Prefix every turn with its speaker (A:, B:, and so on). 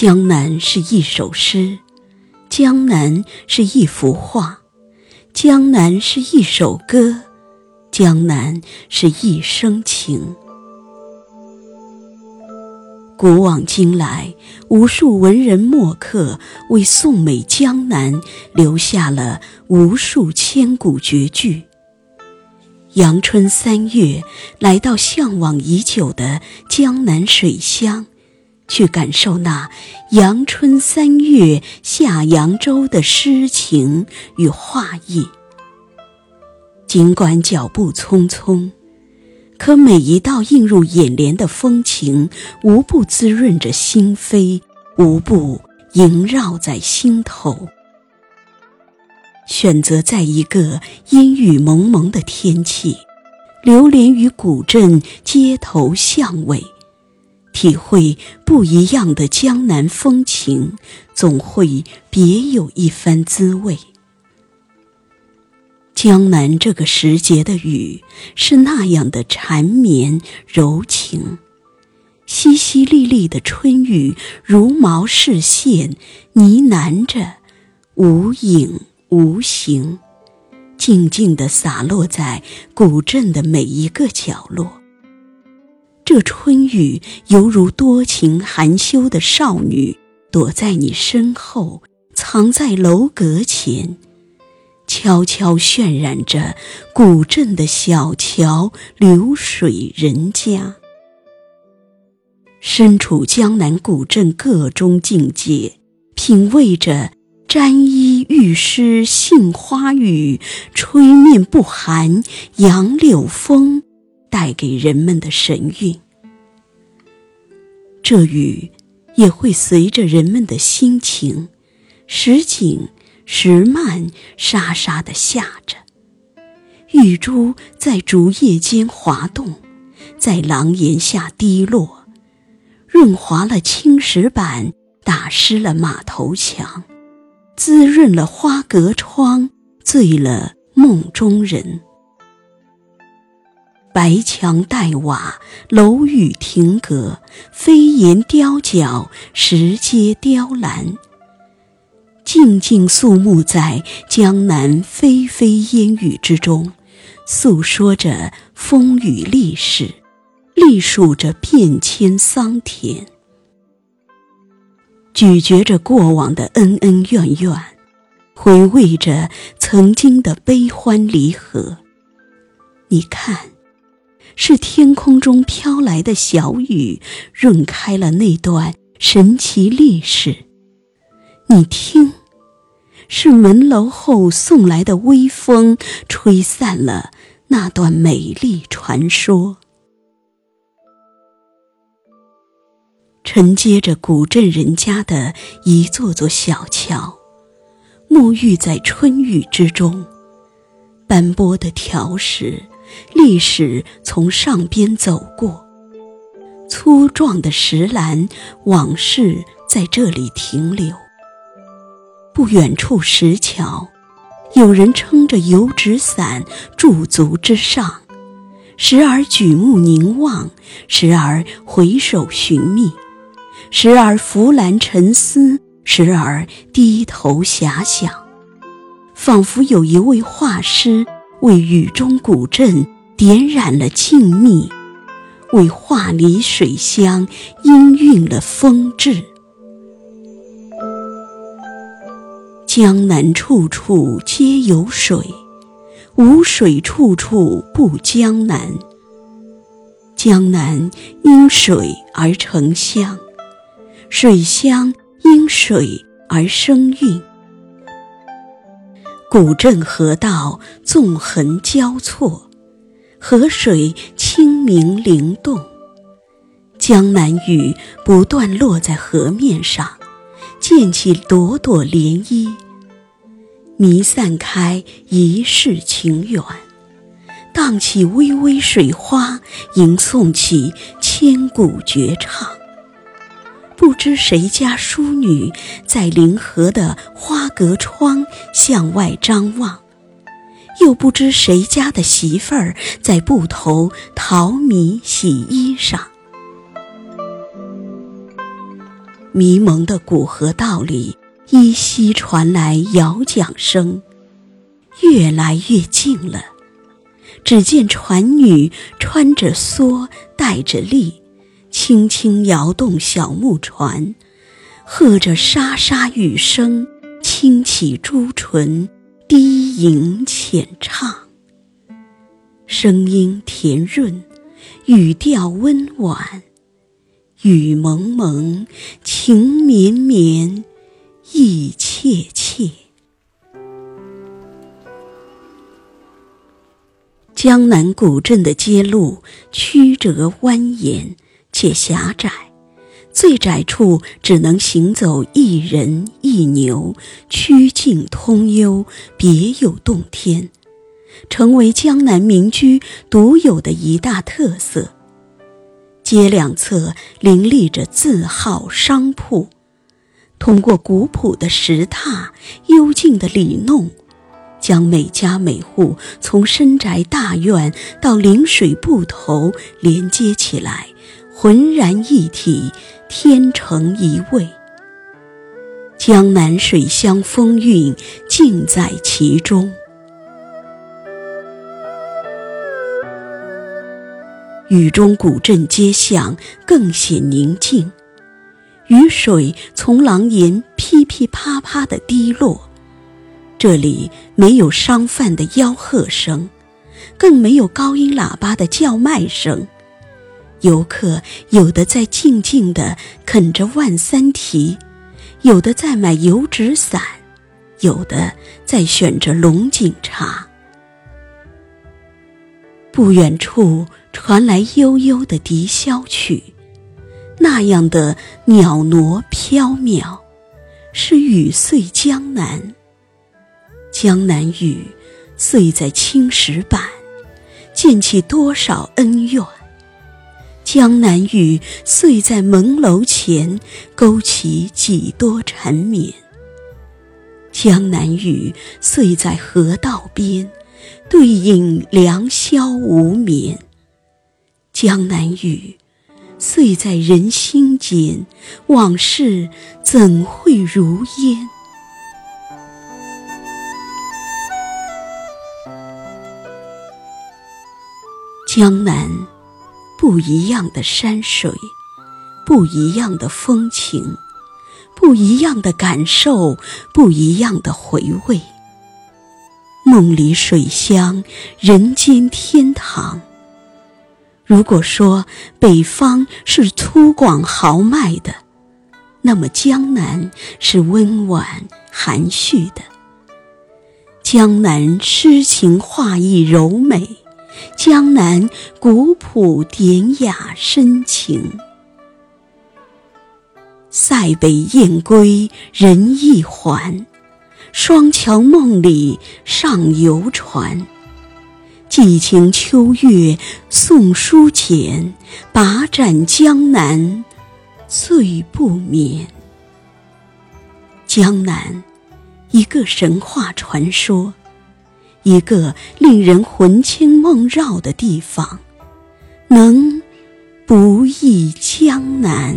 A: 江南是一首诗，江南是一幅画，江南是一首歌，江南是一生情。古往今来，无数文人墨客为颂美江南留下了无数千古绝句。阳春三月，来到向往已久的江南水乡，去感受那阳春三月下扬州的诗情与画意。尽管脚步匆匆。可每一道映入眼帘的风情，无不滋润着心扉，无不萦绕在心头。选择在一个阴雨蒙蒙的天气，流连于古镇街头巷尾，体会不一样的江南风情，总会别有一番滋味。江南这个时节的雨是那样的缠绵柔情，淅淅沥沥的春雨如毛似线，呢喃着，无影无形，静静地洒落在古镇的每一个角落。这春雨犹如多情含羞的少女，躲在你身后，藏在楼阁前。悄悄渲染着古镇的小桥流水人家。身处江南古镇各中境界，品味着沾衣欲湿杏花雨，吹面不寒杨柳风，带给人们的神韵。这雨也会随着人们的心情，时紧。时慢沙沙地下着，玉珠在竹叶间滑动，在廊檐下滴落，润滑了青石板，打湿了马头墙，滋润了花格窗，醉了梦中人。白墙黛瓦，楼宇亭阁，飞檐雕角，石阶雕栏。静静肃穆在江南霏霏烟雨之中，诉说着风雨历史，历数着变迁桑田，咀嚼着过往的恩恩怨怨，回味着曾经的悲欢离合。你看，是天空中飘来的小雨，润开了那段神奇历史。你听。是门楼后送来的微风，吹散了那段美丽传说。承接着古镇人家的一座座小桥，沐浴在春雨之中，斑驳的条石，历史从上边走过，粗壮的石栏，往事在这里停留。不远处石桥，有人撑着油纸伞驻足之上，时而举目凝望，时而回首寻觅，时而拂栏沉思，时而低头遐想，仿佛有一位画师为雨中古镇点染了静谧，为画里水乡氤氲了风致。江南处处皆有水，无水处处不江南。江南因水而成乡，水乡因水而生韵。古镇河道纵横交错，河水清明灵动。江南雨不断落在河面上，溅起朵朵涟漪，弥散开一世情缘，荡起微微水花，吟诵起千古绝唱。不知谁家淑女在临河的花格窗向外张望，又不知谁家的媳妇儿在埠头淘米洗衣裳。迷蒙的古河道里，依稀传来摇桨声，越来越近了。只见船女穿着蓑，带着笠，轻轻摇动小木船，和着沙沙雨声，轻启朱唇，低吟浅唱。声音甜润，语调温婉。雨蒙蒙，情绵绵，意切切。江南古镇的街路曲折蜿蜒且狭窄，最窄处只能行走一人一牛，曲径通幽，别有洞天，成为江南民居独有的一大特色。街两侧林立着字号商铺，通过古朴的石榻、幽静的里弄，将每家每户从深宅大院到临水埠头连接起来，浑然一体，天成一味。江南水乡风韵尽在其中。雨中古镇街巷更显宁静，雨水从廊檐噼噼啪啪地滴落。这里没有商贩的吆喝声，更没有高音喇叭的叫卖声。游客有的在静静地啃着万三蹄，有的在买油纸伞，有的在选着龙井茶。不远处。传来悠悠的笛箫曲，那样的袅娜飘渺，是雨碎江南。江南雨碎在青石板，溅起多少恩怨；江南雨碎在门楼前，勾起几多缠绵。江南雨碎在河道边，对影良宵无眠。江南雨，碎在人心间，往事怎会如烟？江南，不一样的山水，不一样的风情，不一样的感受，不一样的回味。梦里水乡，人间天堂。如果说北方是粗犷豪迈的，那么江南是温婉含蓄的。江南诗情画意柔美，江南古朴典雅深情。塞北雁归人亦还，双桥梦里上游船。寄情秋月送书简，把盏江南醉不眠。江南，一个神话传说，一个令人魂牵梦绕的地方，能不忆江南？